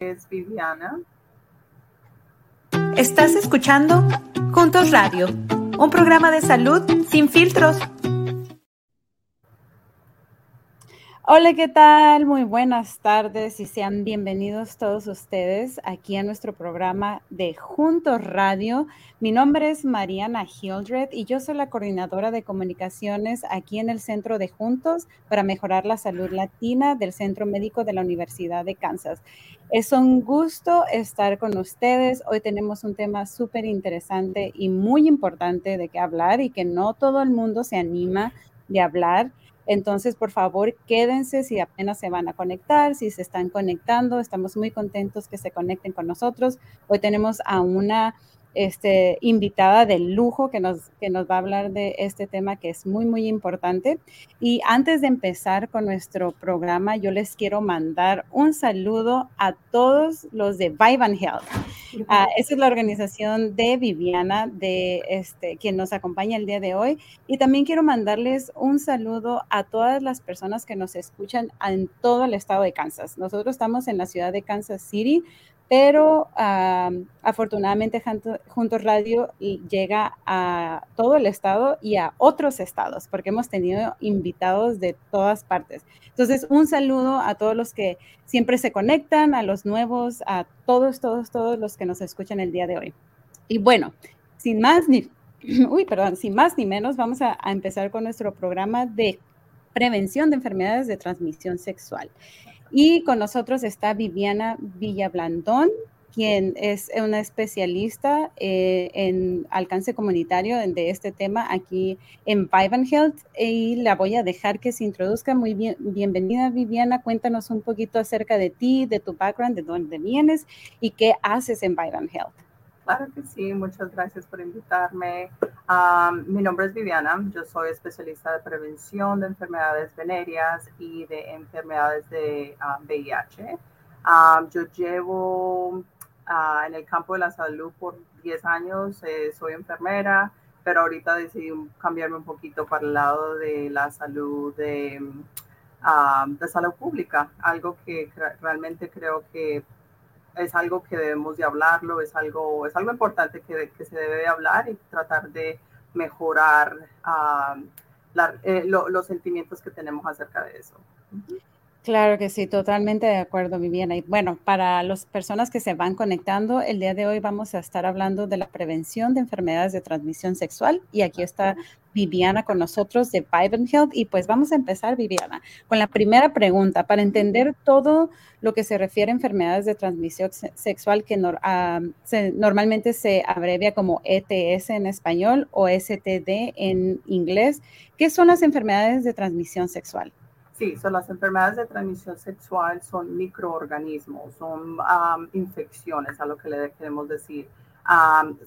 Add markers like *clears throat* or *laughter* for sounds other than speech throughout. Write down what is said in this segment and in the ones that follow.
es Viviana. Estás escuchando Juntos Radio, un programa de salud sin filtros. Hola, ¿qué tal? Muy buenas tardes y sean bienvenidos todos ustedes aquí a nuestro programa de Juntos Radio. Mi nombre es Mariana Hildred y yo soy la coordinadora de comunicaciones aquí en el Centro de Juntos para mejorar la salud latina del Centro Médico de la Universidad de Kansas. Es un gusto estar con ustedes. Hoy tenemos un tema súper interesante y muy importante de qué hablar y que no todo el mundo se anima de hablar. Entonces, por favor, quédense si apenas se van a conectar, si se están conectando. Estamos muy contentos que se conecten con nosotros. Hoy tenemos a una este, invitada de lujo que nos, que nos va a hablar de este tema que es muy, muy importante. Y antes de empezar con nuestro programa, yo les quiero mandar un saludo a todos los de Vivan Health. Uh, esa es la organización de Viviana, de este, quien nos acompaña el día de hoy. Y también quiero mandarles un saludo a todas las personas que nos escuchan en todo el estado de Kansas. Nosotros estamos en la ciudad de Kansas City, pero afortunadamente Juntos Radio llega a todo el estado y a otros estados, porque hemos tenido invitados de todas partes. Entonces, un saludo a todos los que siempre se conectan, a los nuevos, a todos, todos, todos los que nos escuchan el día de hoy. Y bueno, sin más ni, *clears throat* uy, perdón, sin más ni menos, vamos a, a empezar con nuestro programa de prevención de enfermedades de transmisión sexual. Y con nosotros está Viviana Villablandón, quien es una especialista eh, en alcance comunitario de este tema aquí en Vivan Health y la voy a dejar que se introduzca. Muy bien, bienvenida Viviana, cuéntanos un poquito acerca de ti, de tu background, de dónde vienes y qué haces en Vivan Health. Claro que sí, muchas gracias por invitarme. mi nombre es Viviana, yo soy especialista de prevención de enfermedades venéreas y de enfermedades de VIH. yo llevo ah, en el campo de la salud por 10 años, eh, soy enfermera, pero ahorita decidí cambiarme un poquito para el lado de la salud de, de salud pública, algo que realmente creo que es algo que debemos de hablarlo, es algo, es algo importante que, que se debe de hablar y tratar de mejorar ah, eh, los sentimientos que tenemos acerca de eso. Claro que sí, totalmente de acuerdo, Viviana. Y bueno, para las personas que se van conectando, el día de hoy vamos a estar hablando de la prevención de enfermedades de transmisión sexual. Y aquí está Viviana con nosotros de Vivant Health. Y pues vamos a empezar, Viviana, con la primera pregunta. Para entender todo lo que se refiere a enfermedades de transmisión sexual, que normalmente se abrevia como ETS en español o STD en inglés, ¿qué son las enfermedades de transmisión sexual? Sí, son las enfermedades de transmisión sexual son microorganismos, son infecciones, a lo que le queremos decir.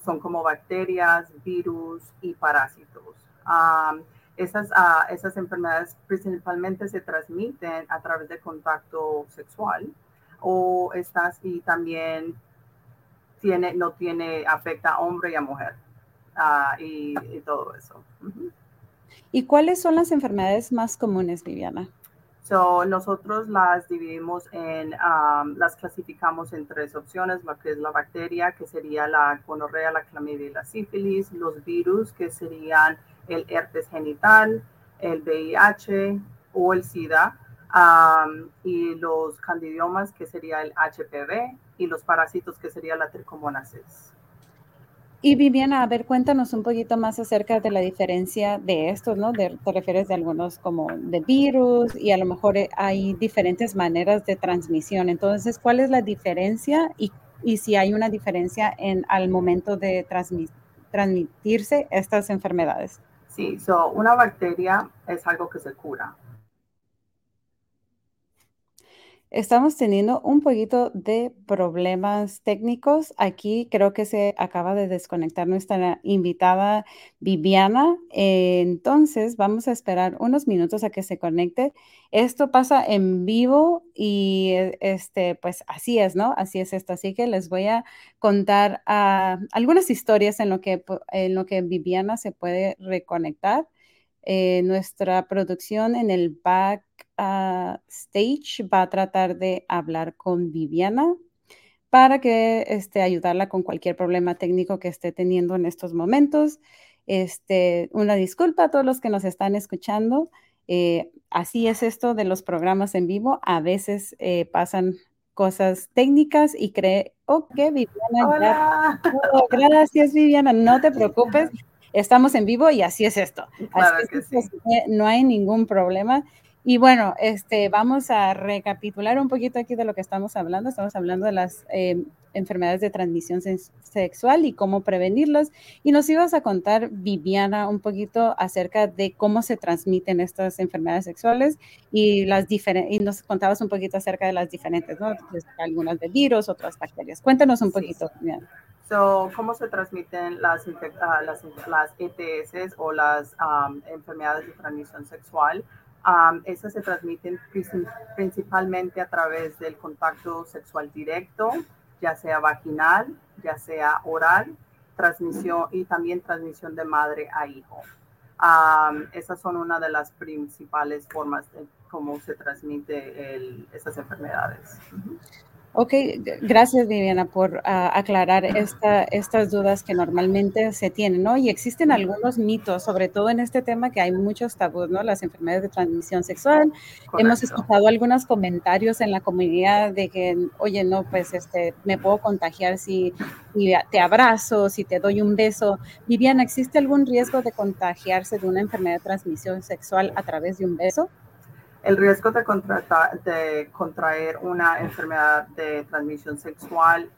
son como bacterias, virus y parásitos. Esas, uh, esas enfermedades principalmente se transmiten a través de contacto sexual o estas y también tiene, no tiene, afecta a hombre y a mujer uh, y, y, todo eso. ¿Y cuáles son las enfermedades más comunes, Viviana? So, nosotros las dividimos en, um, las clasificamos en tres opciones, lo que es la bacteria, que sería la gonorrea, la clamidia y la sífilis, los virus, que serían el herpes genital, el VIH o el SIDA, y los candidiomas, que sería el HPV, y los parásitos, que sería la tricomonasis. Y Viviana, a ver, cuéntanos un poquito más acerca de la diferencia de estos, ¿no? te refieres de algunos como de virus y a lo mejor eh, hay diferentes maneras de transmisión. Entonces, ¿cuál es la diferencia y, y si hay una diferencia en al momento de transmitirse estas enfermedades? Sí, so, una bacteria es algo que se cura. Estamos teniendo un poquito de problemas técnicos. Aquí creo que se acaba de desconectar nuestra invitada Viviana. entonces, vamos a esperar unos minutos a que se conecte. Esto pasa en vivo y eh, este, pues así es, ¿no? Así es esto. Así que les voy a contar ah, algunas historias en lo, que, en lo que Viviana se puede reconectar. Eh, nuestra producción en el back stage va a tratar de hablar con Viviana. para que este, ayudarla con cualquier problema técnico que esté teniendo en estos momentos. Este, una disculpa a todos los que nos están escuchando. Eh, así es esto de los programas en vivo. A veces eh, pasan cosas técnicas y creo que Viviana. Hola. *laughs* Oh, gracias, Viviana. No te preocupes. *laughs* Estamos en vivo y así es esto. Claro que No hay ningún problema. Y bueno, este, vamos a recapitular un poquito aquí de lo que estamos hablando. Estamos hablando de las eh, enfermedades de transmisión sexual y cómo prevenirlas. Y nos ibas a contar, Viviana, un poquito acerca de cómo se transmiten estas enfermedades sexuales y las y nos contabas un poquito acerca de las diferentes, ¿no? Pues, algunas de virus, otras bacterias. Cuéntanos un Sí, poquito, Viviana. So, ¿Cómo se transmiten las, ah, las, las ETS o las am, enfermedades de transmisión sexual? Am, esas se transmiten princi- principalmente a través del contacto sexual directo, ya sea vaginal, ya sea oral, transmisión y también transmisión de madre a hijo. Esas son una de las principales formas de cómo se transmite el- esas enfermedades. Ok, gracias Viviana por ah, aclarar esta, estas dudas que normalmente se tienen, ¿no? Y existen algunos mitos, sobre todo en este tema que hay muchos tabús, ¿no? Las enfermedades de transmisión sexual. Hemos escuchado algunos comentarios en la comunidad de que, oye, no, pues este, me puedo contagiar si, si te abrazo, si te doy un beso. Viviana, ¿existe algún riesgo de contagiarse de una enfermedad de transmisión sexual a través de un beso? El riesgo de, contraer una enfermedad de transmisión sexual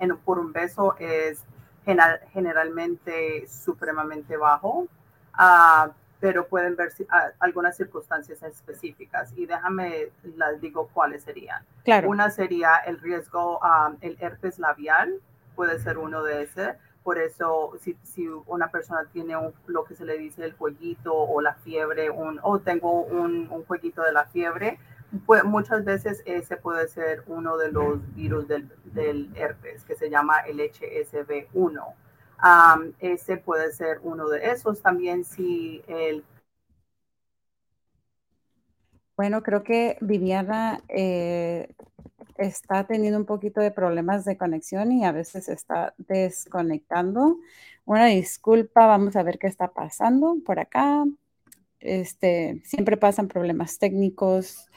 en- por un beso es general- generalmente supremamente bajo, ah, pero pueden ver si- ah, algunas circunstancias específicas. Y déjame, las digo cuáles serían. Claro. Una sería el riesgo, um, el herpes labial, puede ser uno de ese. Por eso, si, una persona tiene lo que se le dice el jueguito o la fiebre, o tengo un, jueguito de la fiebre, pues muchas veces ese puede ser uno de los virus del, del herpes, que se llama el HSV1. Um, ese puede ser uno de esos. También si el Bueno, creo que Viviana eh, está teniendo un poquito de problemas de conexión y a veces está desconectando. Una disculpa, vamos a ver qué está pasando por acá. Este, siempre pasan problemas técnicos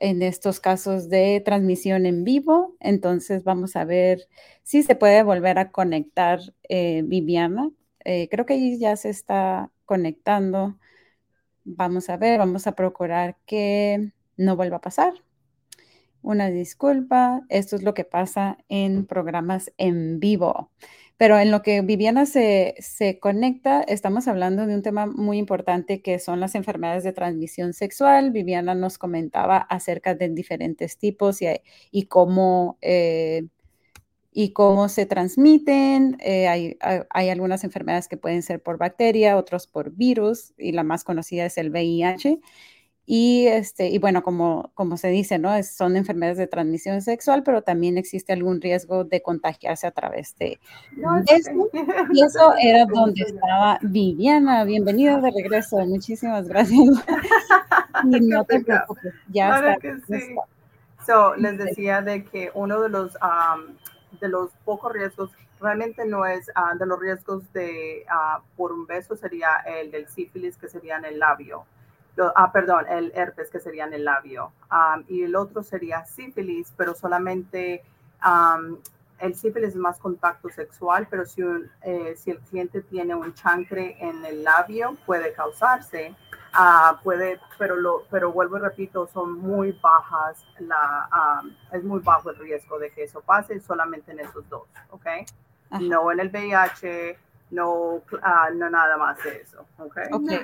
en estos casos de transmisión en vivo. Entonces vamos a ver si se puede volver a conectar eh, Viviana. Eh, creo que ya se está conectando. Vamos a ver, vamos a procurar que no vuelva a pasar. Una disculpa, esto es lo que pasa en programas en vivo. Pero en lo que Viviana se, se conecta, estamos hablando de un tema muy importante que son las enfermedades de transmisión sexual. Viviana nos comentaba acerca de diferentes tipos y, y cómo, eh, y cómo se transmiten. Eh, hay, hay, hay, algunas enfermedades que pueden ser por bacteria, otros por virus, y la más conocida es el VIH. Y, este, y bueno, como, como se dice, ¿no? Es, son enfermedades de transmisión sexual, pero también existe algún riesgo de contagiarse a través de No, eso. Y eso *laughs* era donde estaba Viviana. Bienvenida de regreso. Muchísimas gracias. *laughs* Y no te preocupes, ya Claro está. que sí. So, les decía de que uno de los, um, de los pocos riesgos, realmente no es uh, de los riesgos de uh, por un beso, sería el del sífilis, que sería en el labio. Ah, perdón, el herpes, que sería en el labio. Um, y el otro sería sífilis, pero solamente um, el sífilis es más contacto sexual, pero si, un, eh, si el cliente tiene un chancre en el labio, puede causarse. Uh, puede, pero, lo, pero vuelvo y repito, son muy bajas, la, um, es muy bajo el riesgo de que eso pase solamente en esos dos, ¿ok? Ajá. No en el VIH, no, uh, no nada más de eso, ¿ok? okay.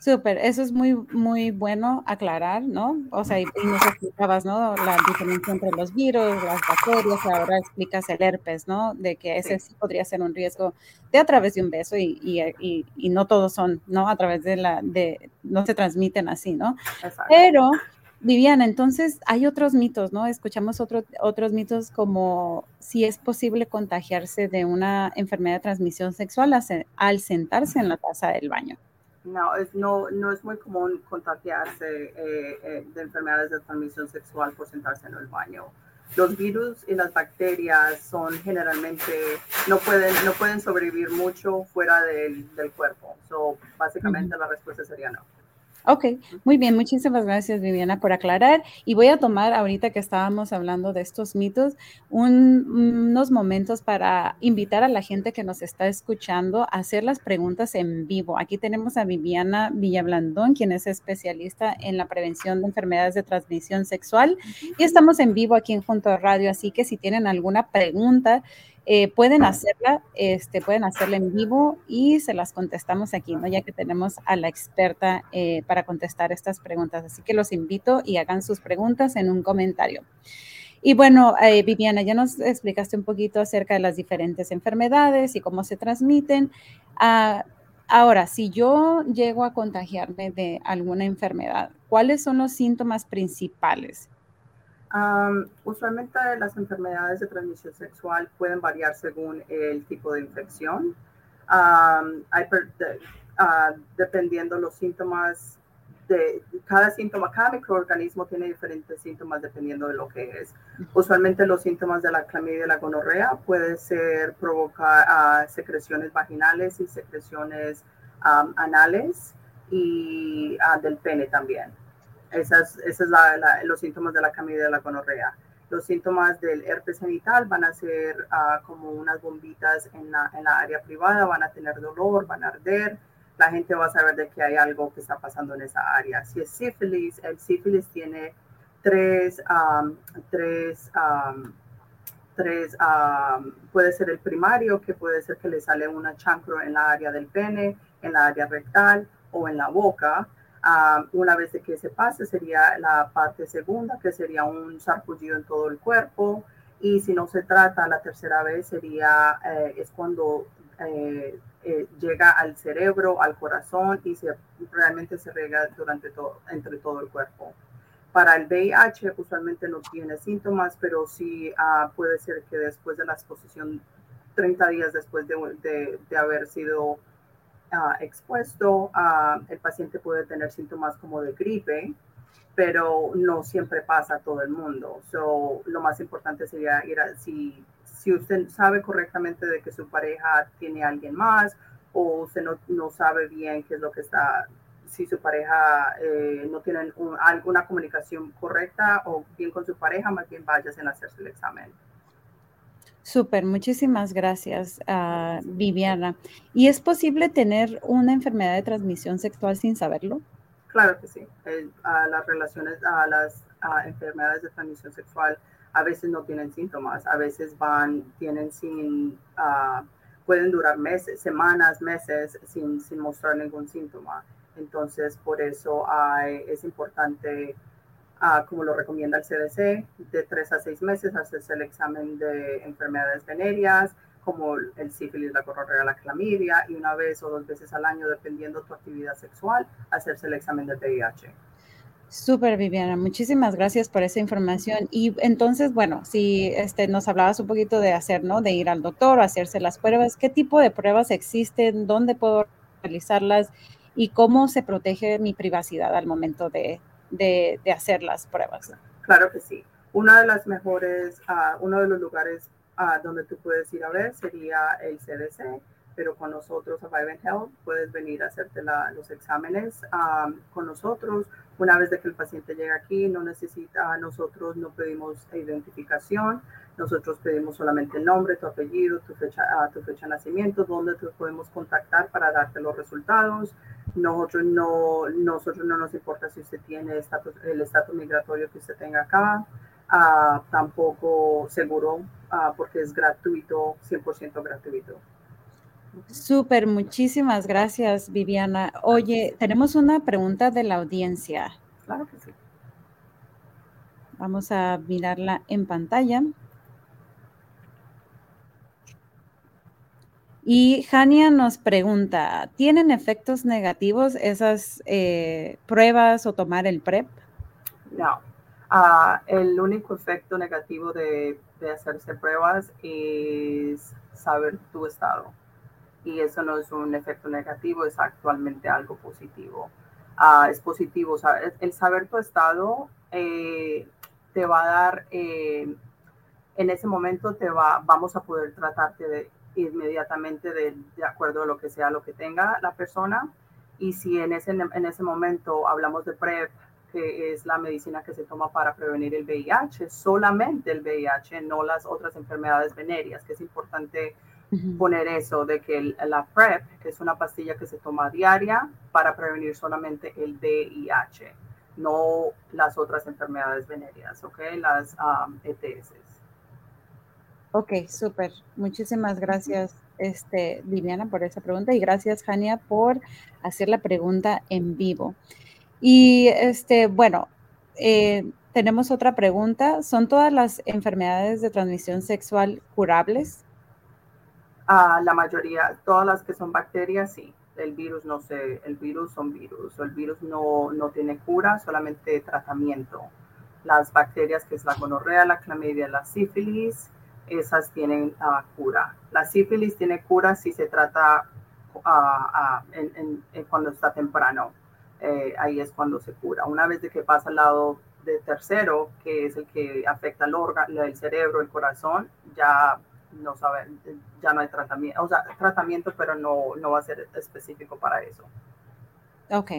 Súper, eso es muy, muy bueno aclarar, ¿no? O sea, y, y, nos explicabas, ¿no? La diferencia entre los virus, las bacterias, y ahora explicas el herpes, ¿no? De que ese sí, sí podría ser un riesgo de a través de un beso y, y, y, no todos son, ¿no? A través de la, de, no se transmiten así, ¿no? Exacto. Pero, Viviana, entonces hay otros mitos, ¿no? Escuchamos otro, otros mitos como si es posible contagiarse de una enfermedad de transmisión sexual al sentarse en la taza del baño. No, es, no, no es muy común contagiarse eh, eh, de enfermedades de transmisión sexual por sentarse en el baño. los virus y las bacterias son generalmente, no pueden, no pueden sobrevivir mucho fuera del, del cuerpo. So, básicamente la respuesta sería no. Ok, muy bien, muchísimas gracias Viviana por aclarar. Y voy a tomar ahorita que estábamos hablando de estos mitos unos momentos para invitar a la gente que nos está escuchando a hacer las preguntas en vivo. Aquí tenemos a Viviana Villablandón, quien es especialista en la prevención de enfermedades de transmisión sexual. Y estamos en vivo aquí en Junto a Radio, así que si tienen alguna pregunta, eh, pueden hacerla, este, pueden hacerla en vivo y se las contestamos aquí, ¿no? Ya que tenemos a la experta eh, para contestar estas preguntas. Así que los invito y hagan sus preguntas en un comentario. Y bueno, eh, Viviana, ya nos explicaste un poquito acerca de las diferentes enfermedades y cómo se transmiten. Ah, ahora, si yo llego a contagiarme de alguna enfermedad, ¿cuáles son los síntomas principales? Usualmente las enfermedades de transmisión sexual pueden variar según el tipo de infección. hay, uh, dependiendo los síntomas de cada síntoma, cada microorganismo tiene diferentes síntomas dependiendo de lo que es. Usualmente los síntomas de la clamidia y la gonorrea pueden ser provocar ah, secreciones vaginales y secreciones anales y ah, del pene también. Esos son los síntomas de la camida de la gonorrea. Los síntomas del herpes genital van a ser ah, como unas bombitas en la, en la, área privada, van a tener dolor, van a arder. La gente va a saber de que hay algo que está pasando en esa área. Si es sífilis, el sífilis tiene tres, tres, tres puede ser el primario, que puede ser que le sale una chancro en la área del pene, en la área rectal o en la boca una vez de que se pase sería la parte segunda, que sería un sarpullido en todo el cuerpo. Y si no se trata, la tercera vez sería, eh, es cuando eh, eh, llega al cerebro, al corazón y se, realmente se rega durante todo, entre todo el cuerpo. Para el VIH usualmente no tiene síntomas, pero sí ah, puede ser que después de la exposición, 30 días después de, de, de haber sido expuesto, el paciente puede tener síntomas como de gripe, pero no siempre pasa a todo el mundo. So, lo más importante sería ir a, si, si usted sabe correctamente de que su pareja tiene alguien más o usted no, no sabe bien qué es lo que está, si su pareja eh, no tiene alguna comunicación correcta o bien con su pareja, más bien váyase a hacerse el examen. Súper, muchísimas gracias, uh, Viviana. ¿Y es posible tener una enfermedad de transmisión sexual sin saberlo? Claro que sí. a las relaciones, a las enfermedades de transmisión sexual a veces no tienen síntomas, a veces van, tienen sin, uh, pueden durar meses, semanas, meses sin, sin mostrar ningún síntoma. Entonces, por eso es importante como lo recomienda el CDC, de tres a seis meses hacerse el examen de enfermedades venéreas, como el sífilis, la gonorrea, la clamidia, y una vez o dos veces al año, dependiendo tu actividad sexual, hacerse el examen de VIH. Súper, Viviana, muchísimas gracias por esa información. Y entonces, bueno, si este, nos hablabas un poquito de hacer, ¿no? De ir al doctor, hacerse las pruebas, ¿qué tipo de pruebas existen? ¿Dónde puedo realizarlas? ¿Y cómo se protege mi privacidad al momento de, de, hacer las pruebas. Claro que sí. Una de las mejores, uh, uno de los lugares uh, donde tú puedes ir a ver sería el CDC, pero con nosotros a Vivant Health puedes venir a hacerte los exámenes um, con nosotros. Una vez de que el paciente llega aquí, no necesita, nosotros no pedimos identificación, nosotros pedimos solamente el nombre, tu apellido, tu fecha, uh, tu fecha de nacimiento, donde te podemos contactar para darte los resultados. Nosotros no, nosotros no nos importa si usted tiene el estatus migratorio que usted tenga acá, ah, tampoco seguro, ah, porque es gratuito, 100% gratuito. Súper, muchísimas gracias, Viviana. Oye, tenemos una pregunta de la audiencia. Claro que sí. Vamos a mirarla en pantalla. Y Jania nos pregunta, ¿tienen efectos negativos esas eh, pruebas o tomar el PrEP? No. Ah, el único efecto negativo de, hacerse pruebas es saber tu estado. Y eso no es un efecto negativo, es actualmente algo positivo. Ah, es positivo. el saber tu estado eh, te va a dar, eh, en ese momento te va, vamos a poder tratarte de, inmediatamente de, de acuerdo a lo que sea lo que tenga la persona. Y si en ese, en ese momento hablamos de PrEP, que es la medicina que se toma para prevenir el VIH, solamente el VIH, no las otras enfermedades venéreas, que es importante poner eso de que la PrEP es una pastilla que se toma diaria para prevenir solamente el VIH, no las otras enfermedades venéreas, ¿ok? Las um, ETS. Ok, súper. Muchísimas gracias, este, Viviana, por esa pregunta y gracias, Jania, por hacer la pregunta en vivo. Y este, bueno, eh, tenemos otra pregunta. ¿Son todas las enfermedades de transmisión sexual curables? La mayoría, todas las que son bacterias, sí. El virus no sé, el virus son virus. El virus no, no tiene cura, solamente tratamiento. Las bacterias que es la gonorrea, la clamidia, la sífilis, esas tienen uh, cura. La sífilis tiene cura si se trata uh, en, cuando está temprano. Eh, ahí es cuando se cura. Una vez de que pasa al lado de tercero, que es el que afecta el órgano, el cerebro, el corazón, ya no sabe, ya no hay tratamiento, o sea, tratamiento, pero no, no va a ser específico para eso. Ok.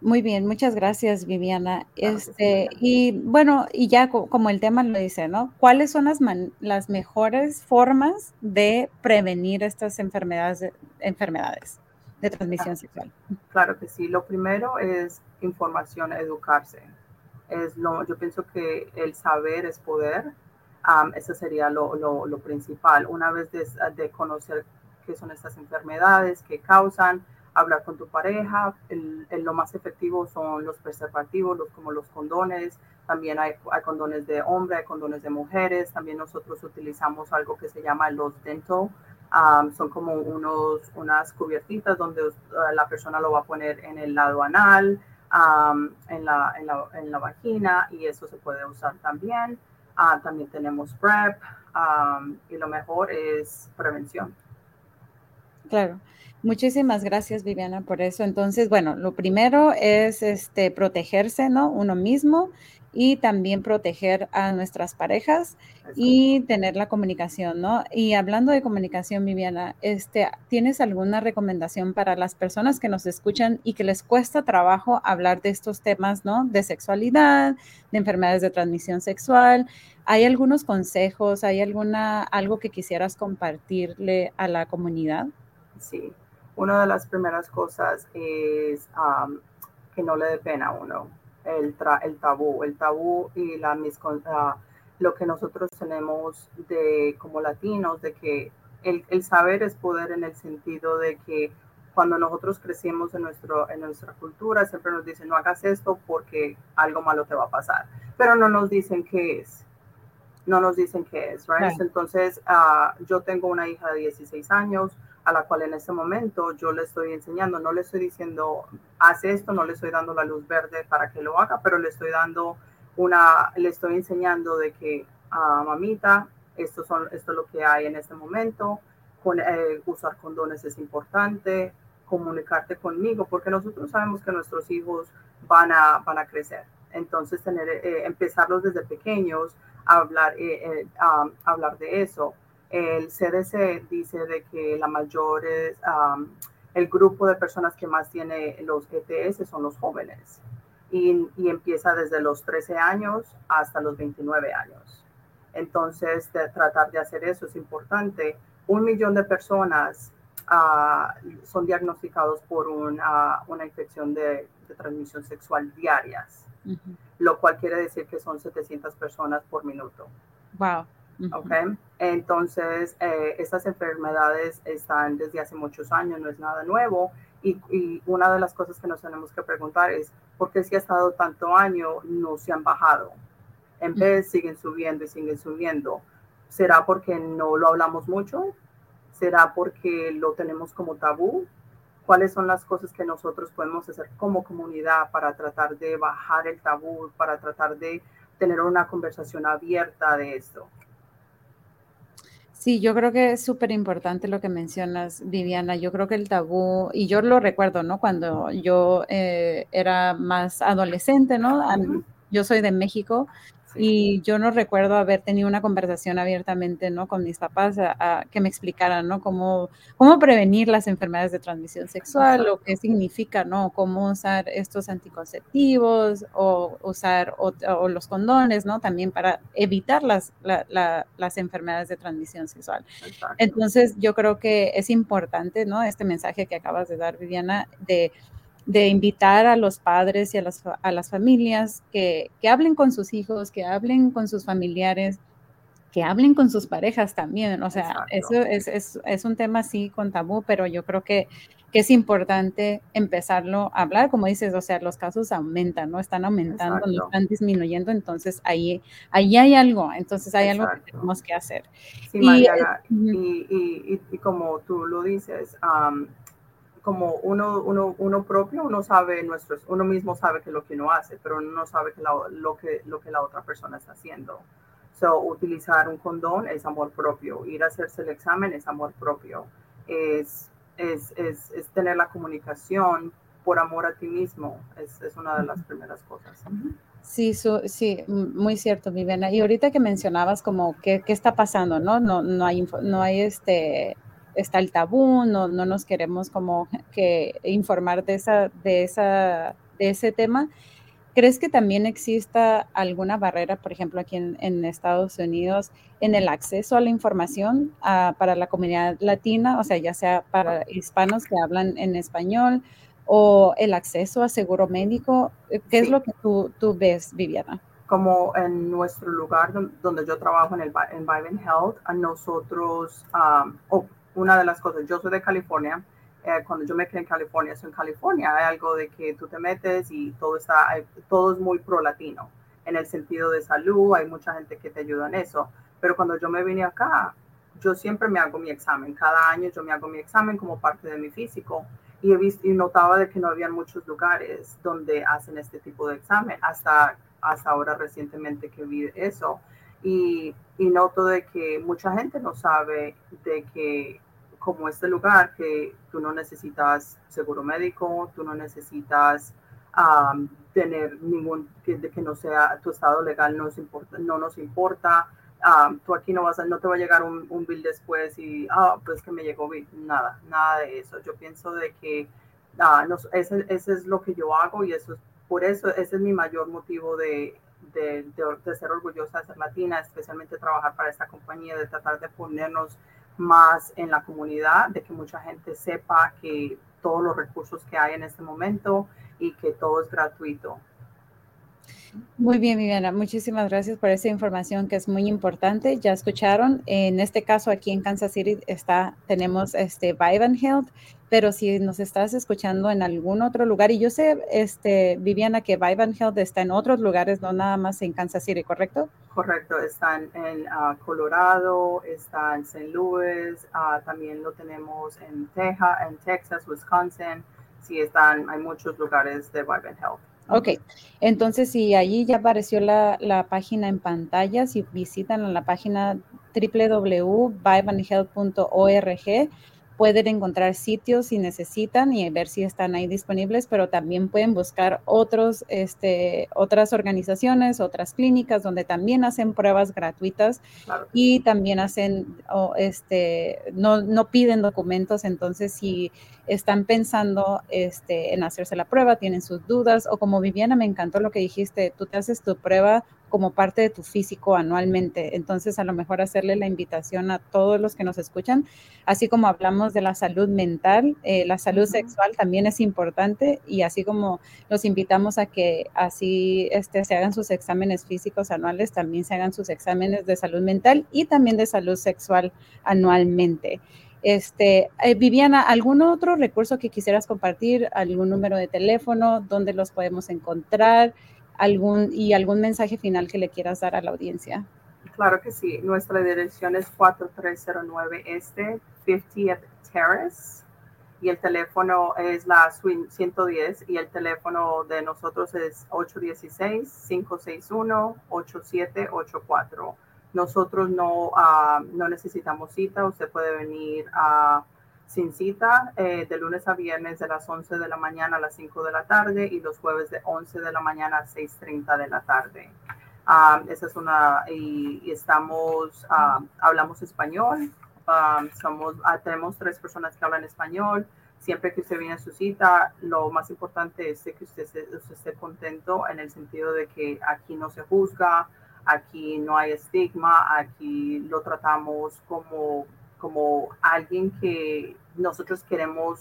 Muy bien, muchas gracias, Viviana. este, y bueno, y ya como el tema lo dice, ¿no? ¿Cuáles son las, las mejores formas de prevenir estas enfermedades, de, enfermedades de transmisión ah, sexual? Claro que sí. Lo primero es información, educarse. Es lo, yo pienso que el saber es poder eso sería lo, lo, principal. Una vez de, conocer qué son estas enfermedades, qué causan, hablar con tu pareja. El, lo más efectivo son los preservativos, los, como los condones. También hay, hay, condones de hombre, hay condones de mujeres. También nosotros utilizamos algo que se llama los dental. son como unos, unas cubiertitas donde la persona lo va a poner en el lado anal, en, la, en, la, en la vagina y eso se puede usar también. Ah, también tenemos PrEP y lo mejor es prevención. Claro. Muchísimas gracias, Viviana, por eso. Entonces, bueno, lo primero es este, protegerse, ¿no? Uno mismo y también proteger a nuestras parejas y tener la comunicación, ¿no? Y hablando de comunicación, Viviana, este, ¿tienes alguna recomendación para las personas que nos escuchan y que les cuesta trabajo hablar de estos temas, ¿no? De sexualidad, de enfermedades de transmisión sexual. ¿Hay algunos consejos, hay alguna algo que quisieras compartirle a la comunidad? Sí, una de las primeras cosas es que no le dé pena a uno el, el tabú, el tabú y la lo que nosotros tenemos de como latinos, de que el, el, saber es poder en el sentido de que cuando nosotros crecimos en, nuestro, en nuestra cultura, siempre nos dicen, no hagas esto porque algo malo te va a pasar, pero no nos dicen qué es, no nos dicen qué es, right? Entonces, uh, yo tengo una hija de 16 años, a la cual en este momento yo le estoy enseñando, no le estoy diciendo, haz esto, no le estoy dando la luz verde para que lo haga, pero le estoy dando una, le estoy enseñando de que, a mamita, esto, son, esto es lo que hay en este momento, con, eh, usar condones es importante, comunicarte conmigo, porque nosotros sabemos que nuestros hijos van a, van a crecer. Entonces, tener, eh, empezarlos desde pequeños hablar, eh, a hablar de eso el CDC dice de que la mayor el grupo de personas que más tiene los ETS son los jóvenes y, empieza desde los 13 años hasta los 29 años. Entonces, tratar de hacer eso es importante. Un millón de personas ah, son diagnosticados por una, una infección de, transmisión sexual diarias, lo cual quiere decir que son 700 personas por minuto. Wow. Okay. Entonces, eh, estas enfermedades están desde hace muchos años, no es nada nuevo. Y, y, una de las cosas que nos tenemos que preguntar es, ¿por qué si ha estado tanto año no se han bajado? En vez siguen subiendo y siguen subiendo. ¿Será porque no lo hablamos mucho? ¿Será porque lo tenemos como tabú? ¿Cuáles son las cosas que nosotros podemos hacer como comunidad para tratar de bajar el tabú, para tratar de tener una conversación abierta de esto? Sí, yo creo que es súper importante lo que mencionas, Viviana. Yo creo que el tabú, y yo lo recuerdo, ¿no? Cuando yo eh, era más adolescente, ¿no? Yo soy de México Y yo no recuerdo haber tenido una conversación abiertamente, ¿no? Con mis papás a, que me explicaran, ¿no? Cómo, cómo prevenir las enfermedades de transmisión sexual, lo que significa, ¿no? Cómo usar estos anticonceptivos o usar o, los condones, ¿no? También para evitar las, las enfermedades de transmisión sexual. Entonces, yo creo que es importante, ¿no? Este mensaje que acabas de dar, Viviana, de de invitar a los padres y a las, a las familias que, que, hablen con sus hijos, que hablen con sus familiares, que hablen con sus parejas también. O sea, eso es, es, es, un tema así con tabú, pero yo creo que, que, es importante empezarlo a hablar. Como dices, o sea, los casos aumentan, ¿no? Están aumentando, no están disminuyendo, entonces ahí, ahí hay algo, entonces hay algo que tenemos que hacer. Sí, y, y, y, y, como tú lo dices, como uno, uno, uno propio, uno sabe nuestros, uno mismo sabe que lo que uno hace, pero uno no sabe que lo, que, lo que la otra persona está haciendo. So, utilizar un condón es amor propio, ir a hacerse el examen es amor propio, es, es, es, es tener la comunicación por amor a ti mismo, es, es una de las primeras cosas. Sí, sí, muy cierto, Viviana. Y ahorita que mencionabas como qué, qué está pasando, ¿no? No, no hay, no hay este, está el tabú, no, no nos queremos como que informar de, esa, de, esa, de ese tema. ¿Crees que también exista alguna barrera, por ejemplo, aquí en, Estados Unidos, en el acceso a la información para la comunidad latina, o sea, ya sea para hispanos que hablan en español o el acceso a seguro médico? ¿Qué es lo que tú, tú, ves, Viviana? Como en nuestro lugar donde yo trabajo en el en Health, a nosotros, um, una de las cosas, yo soy de California, eh, cuando yo me quedé en California, soy en California, hay algo de que tú te metes y todo está, todo es muy pro latino, en el sentido de salud, hay mucha gente que te ayuda en eso, pero cuando yo me vine acá, yo siempre me hago mi examen, cada año yo me hago mi examen como parte de mi físico y he visto y notaba de que no había muchos lugares donde hacen este tipo de examen, hasta, hasta ahora recientemente que vi eso. Y, y noto de que mucha gente no sabe de que como este lugar que tú no necesitas seguro médico, tú no necesitas tener ningún, que, que, no sea tu estado legal, no importa. No nos importa. tú aquí no vas a, no te va a llegar un, un bill después y, ah, pues que me llegó bill. Nada, nada de eso. Yo pienso de que ah, ese, ese, es lo que yo hago y eso es, por eso ese es mi mayor motivo de, de, de, de ser orgullosa de ser latina, especialmente trabajar para esta compañía, de tratar de ponernos más en la comunidad, de que mucha gente sepa que todos los recursos que hay en este momento y que todo es gratuito. Muy bien, Viviana, muchísimas gracias por esa información que es muy importante. Ya escucharon, en este caso aquí en Kansas City está, tenemos este Vivant Health, pero si nos estás escuchando en algún otro lugar, y yo sé, este, Viviana, que Vivant Health está en otros lugares, no nada más en Kansas City, ¿correcto? Correcto, están en ah, Colorado, está en St. Louis, ah, también lo tenemos en Texas, en Texas, Wisconsin, sí están, hay muchos lugares de Vivant Health. Ok, entonces si allí ya apareció la, la página en pantalla, si visitan la página www.vivanthealth.org, pueden encontrar sitios si necesitan y ver si están ahí disponibles, pero también pueden buscar otros, este, otras organizaciones, otras clínicas donde también hacen pruebas gratuitas y también hacen, este, no, no piden documentos, entonces si están pensando este, en hacerse la prueba, tienen sus dudas, o como Viviana, me encantó lo que dijiste, tú te haces tu prueba como parte de tu físico anualmente. Entonces, a lo mejor hacerle la invitación a todos los que nos escuchan, así como hablamos de la salud mental, eh, la salud sexual también es importante y así como los invitamos a que así este, se hagan sus exámenes físicos anuales, también se hagan sus exámenes de salud mental y también de salud sexual anualmente. Este, eh, Viviana, ¿algún otro recurso que quisieras compartir? ¿Algún número de teléfono? ¿Dónde los podemos encontrar? Algún, y algún mensaje final que le quieras dar a la audiencia. Claro que sí. Nuestra dirección es 4309 Este 50th Terrace y el teléfono es la suite 110 y el teléfono de nosotros es 816-561-8784. Nosotros no, uh, no necesitamos cita, usted puede venir uh, sin cita eh, de lunes a viernes de las 11 de la mañana a las 5 de la tarde y los jueves de 11 de la mañana a 6.30 de la tarde. esa es una, y, estamos, hablamos español, somos, tenemos tres personas que hablan español. Siempre que usted viene a su cita, lo más importante es que usted, usted esté contento en el sentido de que aquí no se juzga, aquí no hay estigma, aquí lo tratamos como, como alguien que nosotros queremos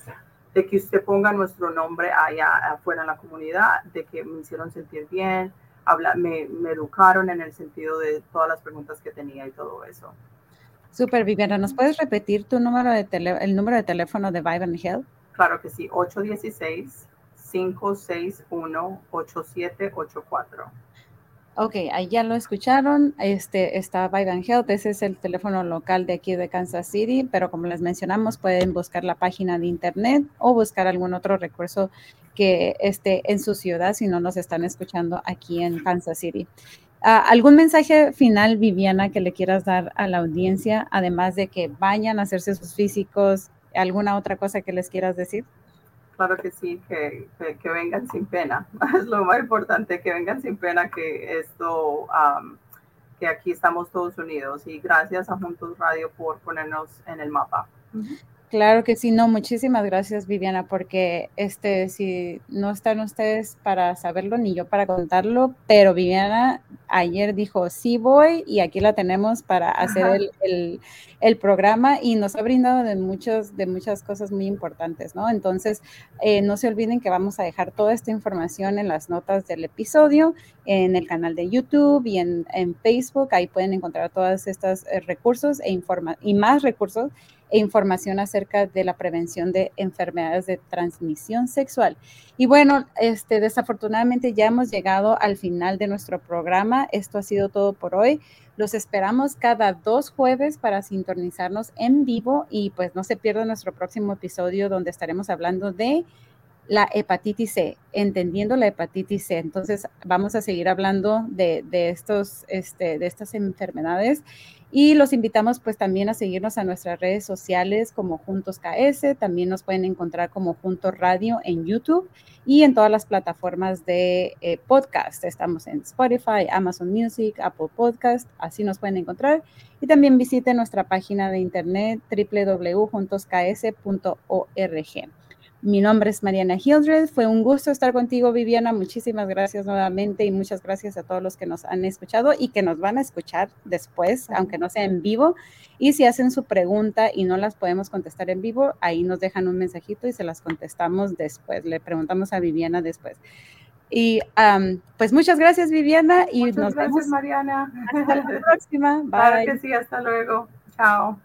de que usted ponga nuestro nombre allá afuera en la comunidad, de que me hicieron sentir bien, habla, me, me educaron en el sentido de todas las preguntas que tenía y todo eso. Super, Viviana, ¿nos puedes repetir tu número de el número de teléfono de Vibrant Health? Claro que sí, 816-561-8784. Ok, ahí ya lo escucharon. Este está Vivan Health, ese es el teléfono local de aquí de Kansas City, pero como les mencionamos, pueden buscar la página de internet o buscar algún otro recurso que esté en su ciudad si no nos están escuchando aquí en Kansas City. Ah, ¿Algún mensaje final, Viviana, que le quieras dar a la audiencia, además de que vayan a hacerse sus físicos? ¿Alguna otra cosa que les quieras decir? Claro que sí, que, que, vengan sin pena. *laughs* Es lo más importante, que vengan sin pena, que esto, que aquí estamos todos unidos. Y gracias a Juntos Radio por ponernos en el mapa. Claro que sí, no, muchísimas gracias Viviana, porque este, si no están ustedes para saberlo ni yo para contarlo, pero Viviana ayer dijo, sí voy y aquí la tenemos para hacer el, el, programa y nos ha brindado de, muchos, de muchas cosas muy importantes, ¿no? Entonces, eh, no se olviden que vamos a dejar toda esta información en las notas del episodio, en el canal de YouTube y en, en Facebook, ahí pueden encontrar todos estos eh, recursos e informa y más recursos e información acerca de la prevención de enfermedades de transmisión sexual. Y bueno, este, desafortunadamente ya hemos llegado al final de nuestro programa. Esto ha sido todo por hoy. Los esperamos cada dos jueves para sintonizarnos en vivo y pues no se pierda nuestro próximo episodio donde estaremos hablando de la hepatitis C, entendiendo la hepatitis C. Entonces, vamos a seguir hablando de, de estos, este, de estas enfermedades y los invitamos pues también a seguirnos a nuestras redes sociales como Juntos KS, también nos pueden encontrar como Juntos Radio en YouTube y en todas las plataformas de eh, podcast. Estamos en Spotify, Amazon Music, Apple Podcast, así nos pueden encontrar. Y también visiten nuestra página de internet www.juntosks.org. Mi nombre es Mariana Hildred. Fue un gusto estar contigo, Viviana. Muchísimas gracias nuevamente y muchas gracias a todos los que nos han escuchado y que nos van a escuchar después, aunque no sea en vivo. Y si hacen su pregunta y no las podemos contestar en vivo, ahí nos dejan un mensajito y se las contestamos después. Le preguntamos a Viviana después. Y pues muchas gracias, Viviana. Y muchas nos gracias, Mariana. Hasta la próxima. Bye. Claro que sí, hasta luego. Chao.